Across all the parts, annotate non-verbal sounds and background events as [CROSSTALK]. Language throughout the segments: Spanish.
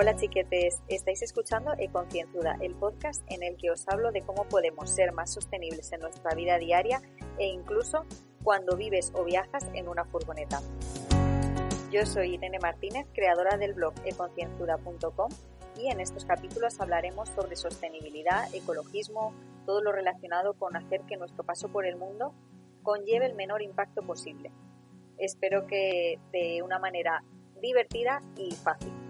Hola chiquetes, estáis escuchando E-Concienzuda, el podcast en el que os hablo de cómo podemos ser más sostenibles en nuestra vida diaria e incluso cuando vives o viajas en una furgoneta. Yo soy Irene Martínez, creadora del blog econcienzuda.com y en estos capítulos hablaremos sobre sostenibilidad, ecologismo, todo lo relacionado con hacer que nuestro paso por el mundo conlleve el menor impacto posible. Espero que de una manera divertida y fácil.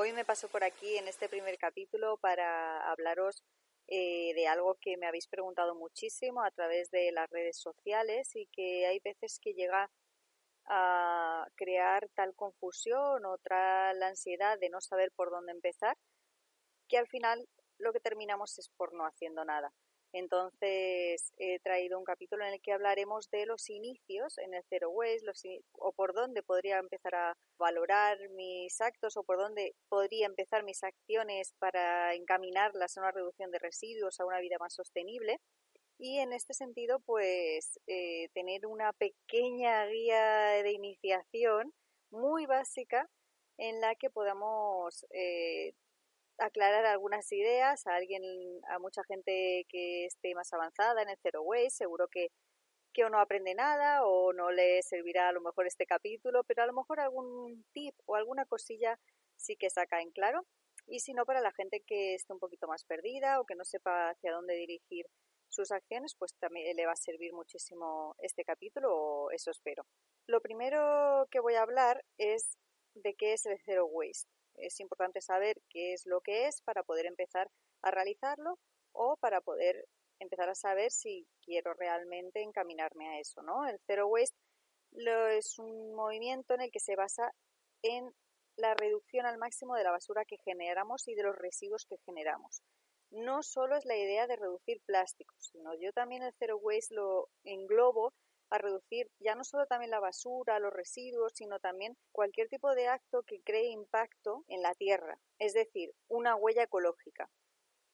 Hoy me paso por aquí en este primer capítulo para hablaros eh, de algo que me habéis preguntado muchísimo a través de las redes sociales y que hay veces que llega a crear tal confusión o tal ansiedad de no saber por dónde empezar, que al final lo que terminamos es por no haciendo nada. Entonces he traído un capítulo en el que hablaremos de los inicios en el Zero Waste o por dónde podría empezar a valorar mis actos o por dónde podría empezar mis acciones para encaminarlas a una reducción de residuos, a una vida más sostenible. Y en este sentido, pues eh, tener una pequeña guía de iniciación muy básica en la que podamos eh, aclarar algunas ideas a alguien, a mucha gente que esté más avanzada en el Zero Waste, seguro que, que o no aprende nada o no le servirá a lo mejor este capítulo, pero a lo mejor algún tip o alguna cosilla sí que saca en claro. Y si no, para la gente que esté un poquito más perdida o que no sepa hacia dónde dirigir sus acciones, pues también le va a servir muchísimo este capítulo, o eso espero. Lo primero que voy a hablar es de qué es el Zero Waste. Es importante saber qué es lo que es para poder empezar a realizarlo o para poder empezar a saber si quiero realmente encaminarme a eso, ¿no? El Zero Waste lo, es un movimiento en el que se basa en la reducción al máximo de la basura que generamos y de los residuos que generamos no solo es la idea de reducir plásticos, sino yo también el Zero Waste lo englobo a reducir ya no solo también la basura, los residuos, sino también cualquier tipo de acto que cree impacto en la tierra, es decir, una huella ecológica,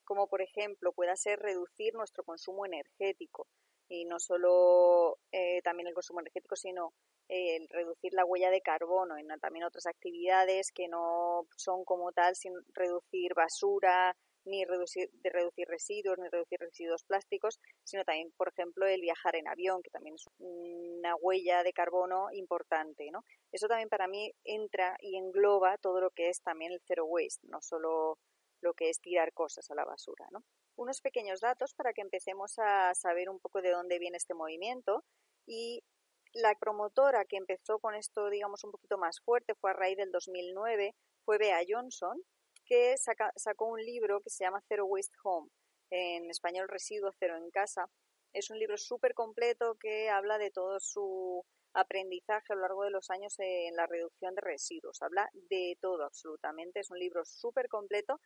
como por ejemplo pueda ser reducir nuestro consumo energético y no solo eh, también el consumo energético, sino eh, el reducir la huella de carbono en también otras actividades que no son como tal sin reducir basura, ni reducir, de reducir residuos, ni reducir residuos plásticos, sino también, por ejemplo, el viajar en avión, que también es una huella de carbono importante, ¿no? Eso también para mí entra y engloba todo lo que es también el zero waste, no solo lo que es tirar cosas a la basura, ¿no? Unos pequeños datos para que empecemos a saber un poco de dónde viene este movimiento y la promotora que empezó con esto, digamos, un poquito más fuerte fue a raíz del 2009, fue Bea Johnson, que sacó un libro que se llama Zero Waste Home, en español Residuo Cero en Casa. Es un libro súper completo que habla de todo su aprendizaje a lo largo de los años en la reducción de residuos. Habla de todo absolutamente. Es un libro súper completo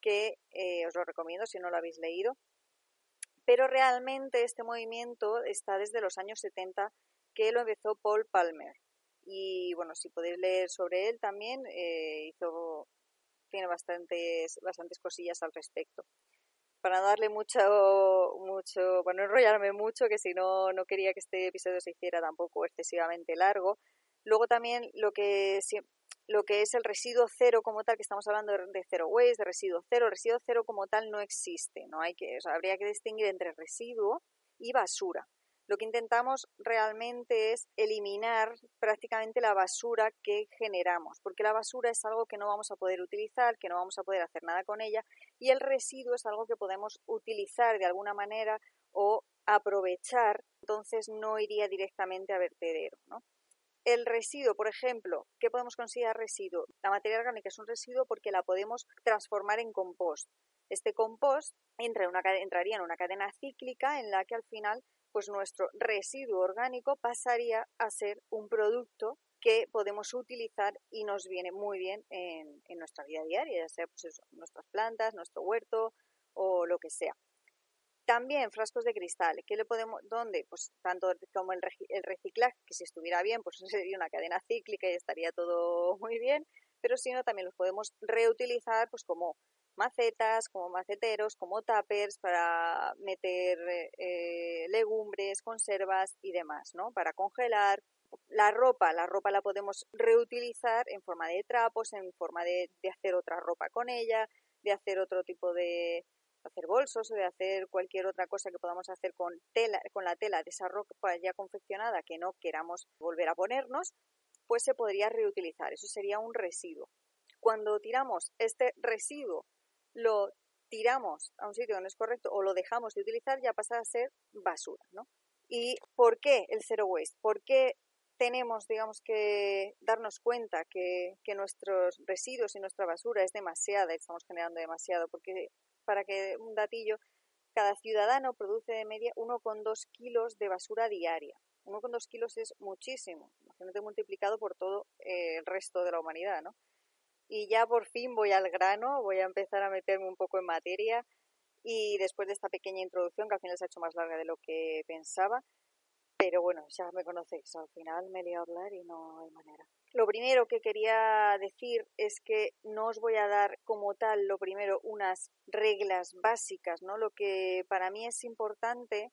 que eh, os lo recomiendo si no lo habéis leído. Pero realmente este movimiento está desde los años 70 que lo empezó Paul Palmer. Y bueno, si podéis leer sobre él también, eh, hizo tiene bastantes, bastantes cosillas al respecto. Para no darle mucho, mucho, bueno, enrollarme mucho, que si no, no quería que este episodio se hiciera tampoco excesivamente largo. Luego también lo que, lo que es el residuo cero como tal, que estamos hablando de, zero waste, de residuo cero, el residuo cero como tal no existe, no hay que, habría que distinguir entre residuo y basura lo que intentamos realmente es eliminar prácticamente la basura que generamos, porque la basura es algo que no vamos a poder utilizar, que no vamos a poder hacer nada con ella, y el residuo es algo que podemos utilizar de alguna manera o aprovechar, entonces no iría directamente a vertedero. El residuo, por ejemplo, ¿qué podemos considerar residuo? La materia orgánica es un residuo porque la podemos transformar en compost. Este compost entraría en una cadena cíclica en la que al final pues nuestro residuo orgánico pasaría a ser un producto que podemos utilizar y nos viene muy bien en, nuestra vida diaria, ya sea pues nuestras plantas, nuestro huerto o lo que sea. También frascos de cristal, ¿qué le podemos, dónde? Pues tanto como el, el reciclaje, que si estuviera bien, pues [LAUGHS] sería una cadena cíclica y estaría todo muy bien, pero si no, también los podemos reutilizar, pues como macetas, como maceteros, como tuppers para meter eh, legumbres, conservas y demás, ¿no? Para congelar. La ropa, la ropa la podemos reutilizar en forma de trapos, en forma de, de hacer otra ropa con ella, de hacer otro tipo de, hacer bolsos o de hacer cualquier otra cosa que podamos hacer con tela, con la tela de esa ropa ya confeccionada que no queramos volver a ponernos, pues se podría reutilizar. Eso sería un residuo. Cuando tiramos este residuo, lo tiramos a un sitio que no es correcto o lo dejamos de utilizar, ya pasa a ser basura, ¿no? ¿Y por qué el zero waste? ¿Por qué tenemos, digamos, que darnos cuenta que, que nuestros residuos y nuestra basura es demasiada y estamos generando demasiado? Porque para que un datillo, cada ciudadano produce de media 1,2 kilos de basura diaria. 1,2 kilos es muchísimo, imagínate multiplicado por todo eh, el resto de la humanidad, ¿no? Y ya por fin voy al grano, voy a empezar a meterme un poco en materia y después de esta pequeña introducción, que al final se ha hecho más larga de lo que pensaba, pero bueno, ya me conocéis, al final me he a hablar y no hay manera. Lo primero que quería decir es que no os voy a dar como tal, lo primero, unas reglas básicas, ¿no? Lo que para mí es importante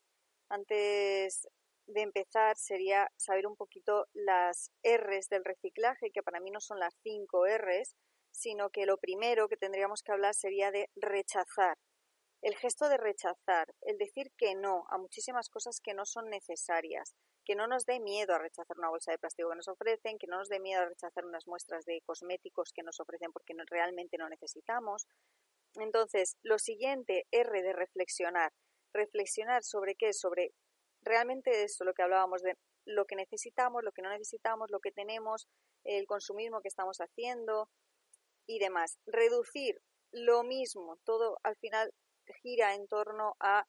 antes de empezar sería saber un poquito las R's del reciclaje, que para mí no son las cinco R's, sino que lo primero que tendríamos que hablar sería de rechazar. El gesto de rechazar, el decir que no a muchísimas cosas que no son necesarias, que no nos dé miedo a rechazar una bolsa de plástico que nos ofrecen, que no nos dé miedo a rechazar unas muestras de cosméticos que nos ofrecen porque realmente no necesitamos. Entonces, lo siguiente, R de reflexionar. Reflexionar sobre qué, sobre realmente esto, lo que hablábamos de lo que necesitamos, lo que no necesitamos, lo que tenemos, el consumismo que estamos haciendo y demás. Reducir lo mismo, todo al final gira en torno a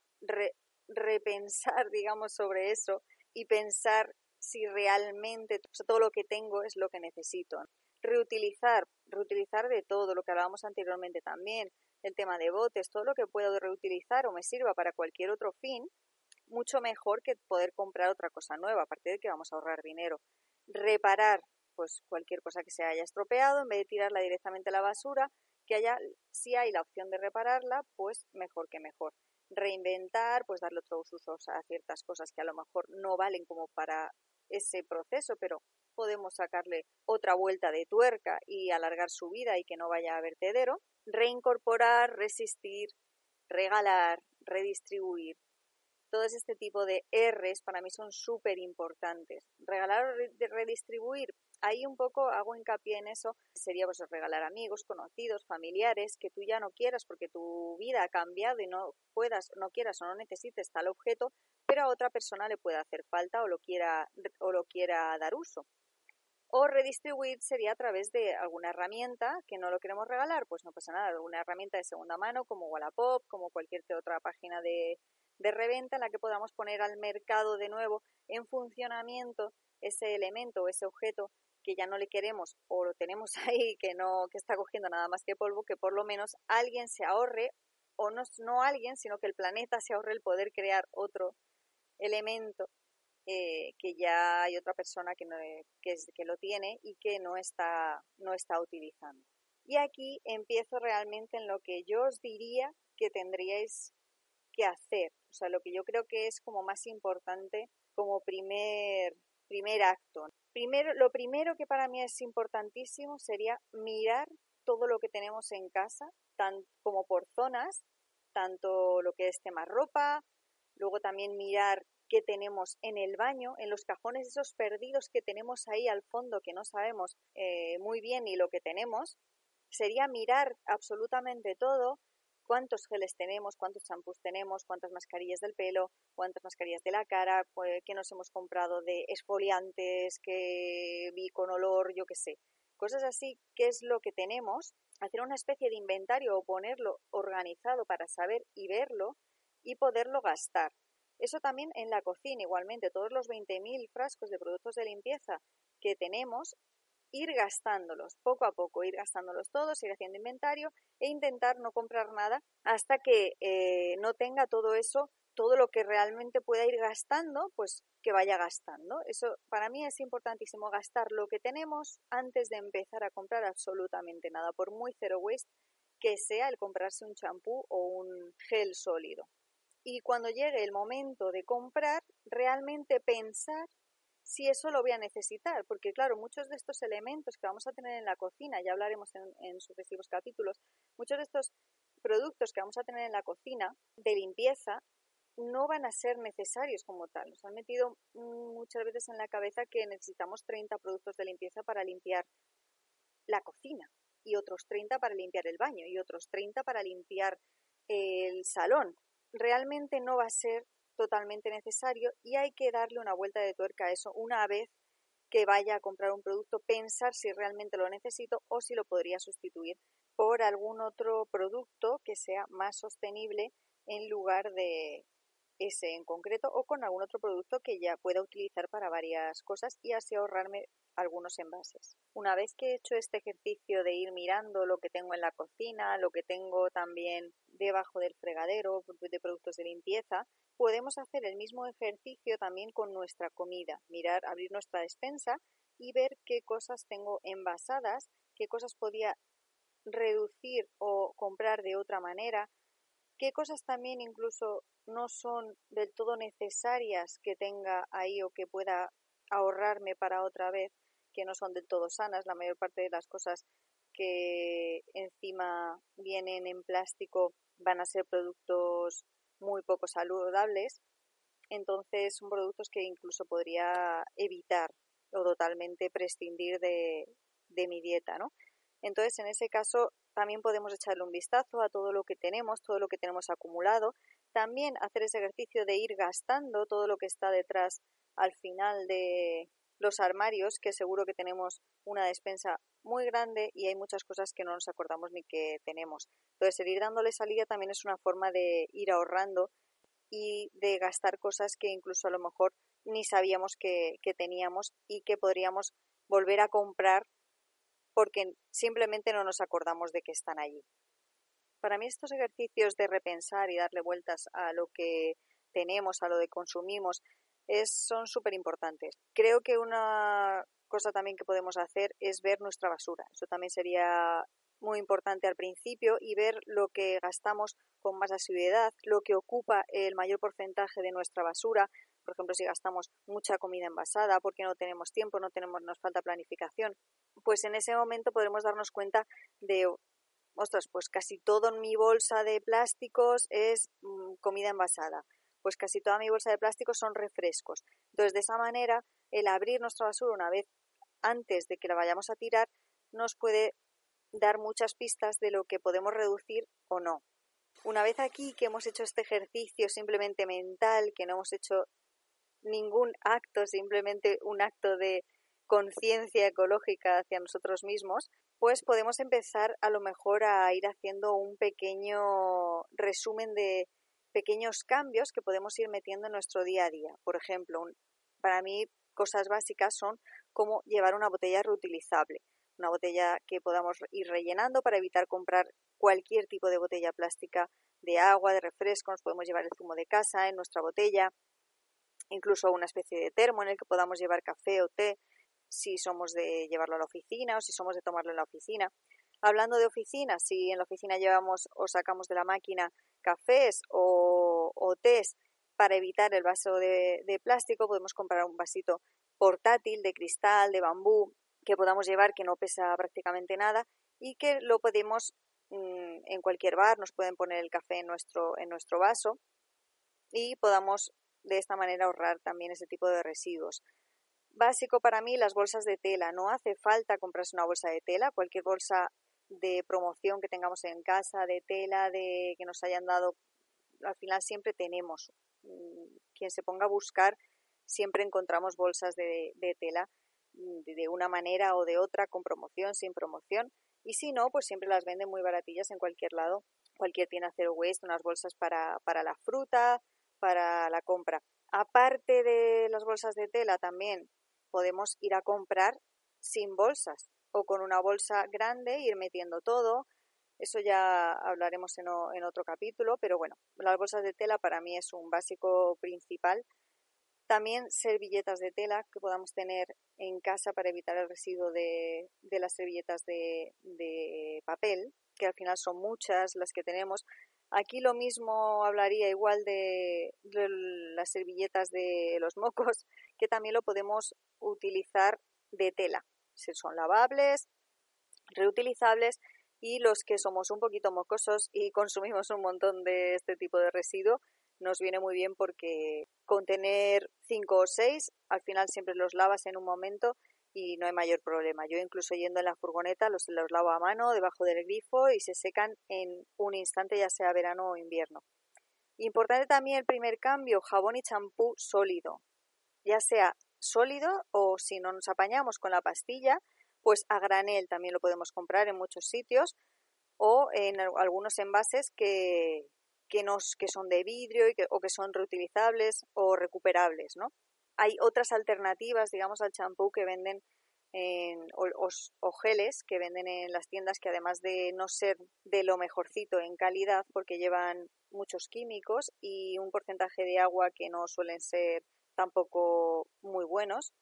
repensar, [LAUGHS] digamos, sobre eso y pensar si realmente todo lo que tengo es lo que necesito. Reutilizar, reutilizar de todo, lo que hablábamos anteriormente también, el tema de botes, todo lo que puedo reutilizar o me sirva para cualquier otro fin, mucho mejor que poder comprar otra cosa nueva, aparte de que vamos a ahorrar dinero. Reparar, pues cualquier cosa que se haya estropeado, en vez de tirarla directamente a la basura, que haya, si hay la opción de repararla, pues mejor que mejor reinventar, pues darle otros usos a ciertas cosas que a lo mejor no valen como para ese proceso, pero podemos sacarle otra vuelta de tuerca y alargar su vida y que no vaya a vertedero. Reincorporar, resistir, regalar, redistribuir. Todo este tipo de R's para mí son súper importantes. Regalar o redistribuir, ahí un poco hago hincapié en eso, sería pues regalar amigos, conocidos, familiares, que tú ya no quieras porque tu vida ha cambiado y no puedas, no quieras o no necesites tal objeto, pero a otra persona le puede hacer falta o lo quiera, o lo quiera dar uso. O redistribuir sería a través de alguna herramienta que no lo queremos regalar, pues no pasa nada, alguna herramienta de segunda mano como Wallapop, como cualquier otra página de, de reventa en la que podamos poner al mercado de nuevo en funcionamiento ese elemento o ese objeto que ya no le queremos o lo tenemos [LAUGHS] ahí que no que está cogiendo nada más que polvo, que por lo menos alguien se ahorre o no, no alguien, sino que el planeta se ahorre el poder crear otro elemento eh, que ya hay otra persona que, no, es, que lo tiene y que no está, no está utilizando. Y aquí empiezo realmente en lo que yo os diría que tendríais hacer, o sea, lo que yo creo que es como más importante como primer, primer acto. Primero, lo primero que para mí es importantísimo sería mirar todo lo que tenemos en casa, tan, como por zonas, tanto lo que es tema ropa, luego también mirar qué tenemos en el baño, en los cajones esos perdidos que tenemos ahí al fondo que no sabemos eh, muy bien ni lo que tenemos, sería mirar absolutamente todo, cuántos geles tenemos, cuántos champús tenemos, cuántas mascarillas del pelo, cuántas mascarillas de la cara, qué nos hemos comprado de esfoliantes, qué vi con olor, yo qué sé. Cosas así, qué es lo que tenemos, hacer una especie de inventario o ponerlo organizado para saber y verlo y poderlo gastar. Eso también en la cocina, igualmente, todos los 20.000 frascos de productos de limpieza que tenemos, ir gastándolos poco a poco, ir gastándolos todos, ir haciendo inventario e intentar no comprar nada hasta que eh, no tenga todo eso, todo lo que realmente pueda ir gastando, pues que vaya gastando. Eso para mí es importantísimo gastar lo que tenemos antes de empezar a comprar absolutamente nada, por muy zero waste que sea el comprarse un champú o un gel sólido. Y cuando llegue el momento de comprar, realmente pensar si eso lo voy a necesitar, porque claro, muchos de estos elementos que vamos a tener en la cocina, ya hablaremos en, en sucesivos capítulos, muchos de estos productos que vamos a tener en la cocina de limpieza no van a ser necesarios como tal. Nos han metido muchas veces en la cabeza que necesitamos 30 productos de limpieza para limpiar la cocina y otros 30 para limpiar el baño y otros 30 para limpiar el salón. Realmente no va a ser totalmente necesario y hay que darle una vuelta de tuerca a eso una vez que vaya a comprar un producto, pensar si realmente lo necesito o si lo podría sustituir por algún otro producto que sea más sostenible en lugar de ese en concreto o con algún otro producto que ya pueda utilizar para varias cosas y así ahorrarme algunos envases. Una vez que he hecho este ejercicio de ir mirando lo que tengo en la cocina, lo que tengo también debajo del fregadero de productos de limpieza, podemos hacer el mismo ejercicio también con nuestra comida, mirar, abrir nuestra despensa y ver qué cosas tengo envasadas, qué cosas podía reducir o comprar de otra manera, qué cosas también incluso no son del todo necesarias que tenga ahí o que pueda ahorrarme para otra vez, que no son del todo sanas. La mayor parte de las cosas que encima vienen en plástico van a ser productos muy poco saludables. Entonces son productos que incluso podría evitar o totalmente prescindir de, de mi dieta, ¿no? Entonces, en ese caso, también podemos echarle un vistazo a todo lo que tenemos, todo lo que tenemos acumulado. También hacer ese ejercicio de ir gastando todo lo que está detrás al final de los armarios, que seguro que tenemos una despensa muy grande y hay muchas cosas que no nos acordamos ni que tenemos. Entonces, el ir dándole salida también es una forma de ir ahorrando y de gastar cosas que incluso a lo mejor ni sabíamos que, que teníamos y que podríamos volver a comprar porque simplemente no nos acordamos de que están allí. Para mí estos ejercicios de repensar y darle vueltas a lo que tenemos, a lo que consumimos, es, son súper importantes. Creo que una cosa también que podemos hacer es ver nuestra basura. Eso también sería muy importante al principio y ver lo que gastamos con más asiduidad, lo que ocupa el mayor porcentaje de nuestra basura. Por ejemplo, si gastamos mucha comida envasada porque no tenemos tiempo, no tenemos, nos falta planificación, pues en ese momento podremos darnos cuenta de, ostras, pues casi todo en mi bolsa de plásticos es mm, comida envasada, pues casi toda mi bolsa de plásticos son refrescos. Entonces, de esa manera, el abrir nuestra basura una vez antes de que la vayamos a tirar nos puede dar muchas pistas de lo que podemos reducir o no. Una vez aquí que hemos hecho este ejercicio simplemente mental, que no hemos hecho ningún acto, simplemente un acto de conciencia ecológica hacia nosotros mismos, pues podemos empezar a lo mejor a ir haciendo un pequeño resumen de pequeños cambios que podemos ir metiendo en nuestro día a día. Por ejemplo, para mí cosas básicas son como llevar una botella reutilizable, una botella que podamos ir rellenando para evitar comprar cualquier tipo de botella plástica de agua, de refresco, nos podemos llevar el zumo de casa en nuestra botella, incluso una especie de termo en el que podamos llevar café o té si somos de llevarlo a la oficina o si somos de tomarlo en la oficina. Hablando de oficina, si en la oficina llevamos o sacamos de la máquina cafés o, o tés para evitar el vaso de, plástico, podemos comprar un vasito portátil de cristal, de bambú, que podamos llevar que no pesa prácticamente nada y que lo podemos mm, en cualquier bar, nos pueden poner el café en nuestro, en nuestro vaso y podamos de esta manera ahorrar también ese tipo de residuos básico para mí las bolsas de tela. No hace falta comprarse una bolsa de tela, cualquier bolsa de promoción que tengamos en casa, de tela, de que nos hayan dado, al final siempre tenemos. Mm, quien se ponga a buscar, siempre encontramos bolsas de, tela mm, de una manera o de otra, con promoción, sin promoción. Y si no, pues siempre las venden muy baratillas en cualquier lado. Cualquier tienda Zero Waste, unas bolsas para, para la fruta, para la compra. Aparte de las bolsas de tela, también podemos ir a comprar sin bolsas o con una bolsa grande ir metiendo todo. Eso ya hablaremos en, en otro capítulo, pero bueno, las bolsas de tela para mí es un básico principal. También servilletas de tela que podamos tener en casa para evitar el residuo de, las servilletas de, de papel. que al final son muchas las que tenemos. Aquí lo mismo hablaría igual de, las servilletas de los mocos, que también lo podemos utilizar de tela. Si son lavables, reutilizables y los que somos un poquito mocosos y [LAUGHS] consumimos un montón de este tipo de residuo, nos viene muy bien porque contener cinco o seis, al final siempre los lavas en un momento y no hay mayor problema. Yo incluso yendo en la furgoneta los, los lavo a mano debajo del grifo y se secan en un instante, ya sea verano o invierno. Importante también el primer cambio, jabón y champú sólido, ya sea sólido o si no nos apañamos con la pastilla, pues a granel también lo podemos comprar en muchos sitios o en algunos envases que, que, nos, que son de vidrio o que son reutilizables o recuperables, ¿no? Hay otras alternativas, digamos, al champú que venden en, o, geles que venden en las tiendas que además de no ser de lo mejorcito en calidad porque llevan muchos químicos y un porcentaje de agua que no suelen ser tampoco muy buenos.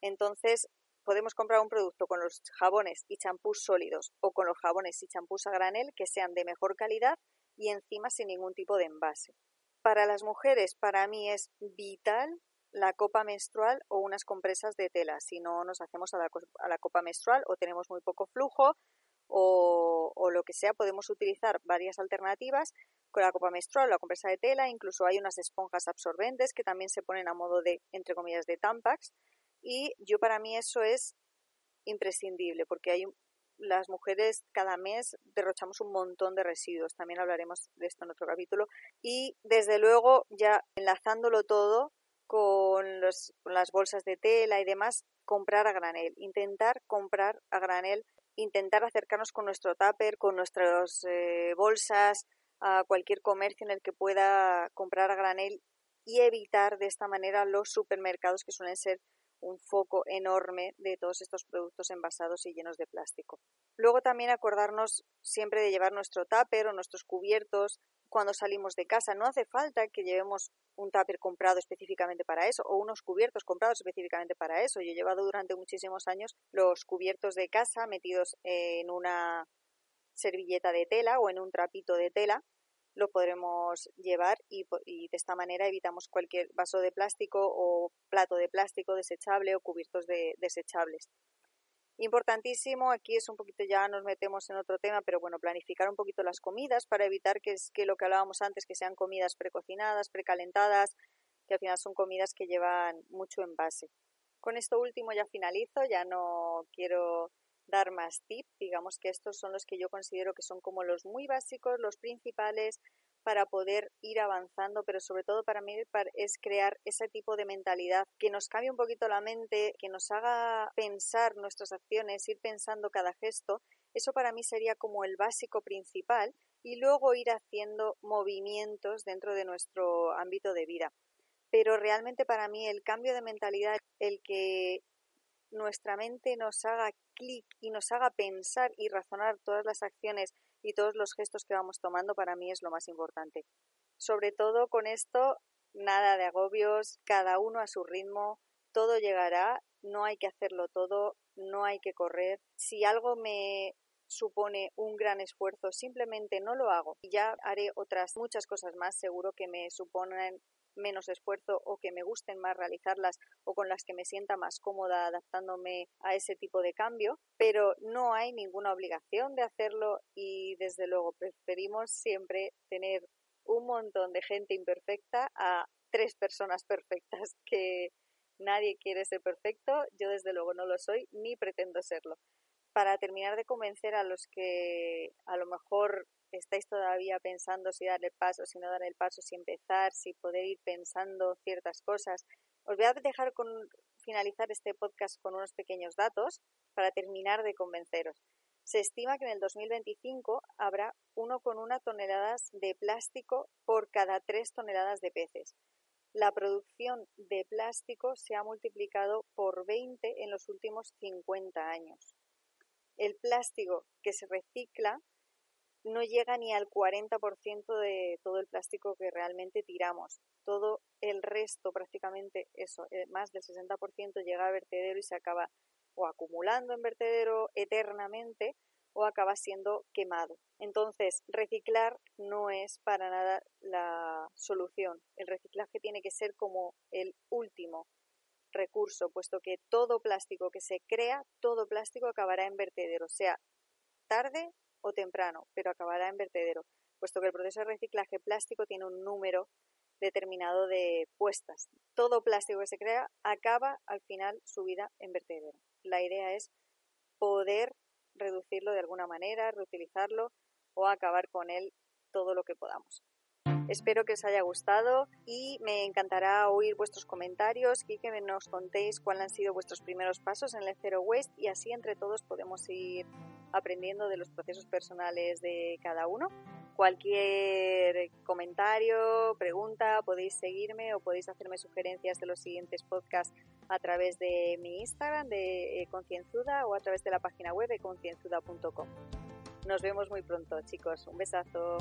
Entonces podemos comprar un producto con los jabones y champús sólidos o con los jabones y champús a granel que sean de mejor calidad y encima sin ningún tipo de envase. Para las mujeres, para mí es vital la copa menstrual o unas compresas de tela. Si no nos hacemos a la, copa menstrual o tenemos muy poco flujo o, lo que sea, podemos utilizar varias alternativas con la copa menstrual la compresa de tela. Incluso hay unas esponjas absorbentes que también se ponen a modo de, entre comillas, de tampax y yo para mí eso es imprescindible porque hay las mujeres cada mes derrochamos un montón de residuos, también hablaremos de esto en otro capítulo y desde luego ya enlazándolo todo con las bolsas de tela y demás, comprar a granel, intentar comprar a granel, intentar acercarnos con nuestro tupper, con nuestras eh, bolsas, a cualquier comercio en el que pueda comprar a granel y evitar de esta manera los supermercados que suelen ser un foco enorme de todos estos productos envasados y llenos de plástico. Luego también acordarnos siempre de llevar nuestro tupper o nuestros cubiertos cuando salimos de casa. No hace falta que llevemos un tupper comprado específicamente para eso o unos cubiertos comprados específicamente para eso. Yo he llevado durante muchísimos años los cubiertos de casa metidos en una servilleta de tela o en un trapito de tela lo podremos llevar y, de esta manera evitamos cualquier vaso de plástico o plato de plástico desechable o cubiertos de, desechables. Importantísimo, aquí es un poquito ya nos metemos en otro tema, pero bueno, planificar un poquito las comidas para evitar que, es, que lo que hablábamos antes, que sean comidas precocinadas, precalentadas, que al final son comidas que llevan mucho envase. Con esto último ya finalizo, ya no quiero dar más tips. Digamos que estos son los que yo considero que son como los muy básicos, los principales para poder ir avanzando, pero sobre todo para mí es crear ese tipo de mentalidad que nos cambie un poquito la mente, que nos haga pensar nuestras acciones, ir pensando cada gesto. Eso para mí sería como el básico principal y luego ir haciendo movimientos dentro de nuestro ámbito de vida. Pero realmente para mí el cambio de mentalidad, el que nuestra mente nos haga clic y nos haga pensar y razonar todas las acciones y todos los gestos que vamos tomando, para mí es lo más importante. Sobre todo con esto, nada de agobios, cada uno a su ritmo, todo llegará, no hay que hacerlo todo, no hay que correr. Si algo me supone un gran esfuerzo, simplemente no lo hago y ya haré otras muchas cosas más, seguro que me suponen menos esfuerzo o que me gusten más realizarlas o con las que me sienta más cómoda adaptándome a ese tipo de cambio, pero no hay ninguna obligación de hacerlo y desde luego preferimos siempre tener un montón de gente imperfecta a tres personas perfectas [LAUGHS] que nadie quiere ser perfecto, yo desde luego no lo soy ni pretendo serlo. Para terminar de convencer a los que a lo mejor estáis todavía pensando si dar el paso, si no dar el paso, si empezar, si poder ir pensando ciertas cosas, os voy a dejar con finalizar este podcast con unos pequeños datos para terminar de convenceros. Se estima que en el 2025 habrá 1,1 toneladas de plástico por cada 3 toneladas de peces. La producción de plástico se ha multiplicado por 20 en los últimos 50 años. El plástico que se recicla no llega ni al 40% de todo el plástico que realmente tiramos. Todo el resto, prácticamente eso, eh, más del 60% llega a vertedero y se acaba o acumulando en vertedero eternamente o acaba siendo quemado. Entonces, reciclar no es para nada la solución. El reciclaje tiene que ser como el último recurso, puesto que todo plástico que se crea, todo plástico acabará en vertedero, sea tarde o temprano, pero acabará en vertedero, puesto que el proceso de reciclaje plástico tiene un número determinado de puestas. Todo plástico que se crea acaba al final su vida en vertedero. La idea es poder reducirlo de alguna manera, reutilizarlo o acabar con él todo lo que podamos. Espero que os haya gustado y me encantará oír vuestros comentarios y que nos contéis cuáles han sido vuestros primeros pasos en el Zero Waste y así entre todos podemos ir aprendiendo de los procesos personales de cada uno. Cualquier comentario, pregunta, podéis seguirme o podéis hacerme sugerencias de los siguientes podcasts a través de mi Instagram de eh, Concienzuda o a través de la página web de concienzuda.com. Nos vemos muy pronto, chicos. Un besazo.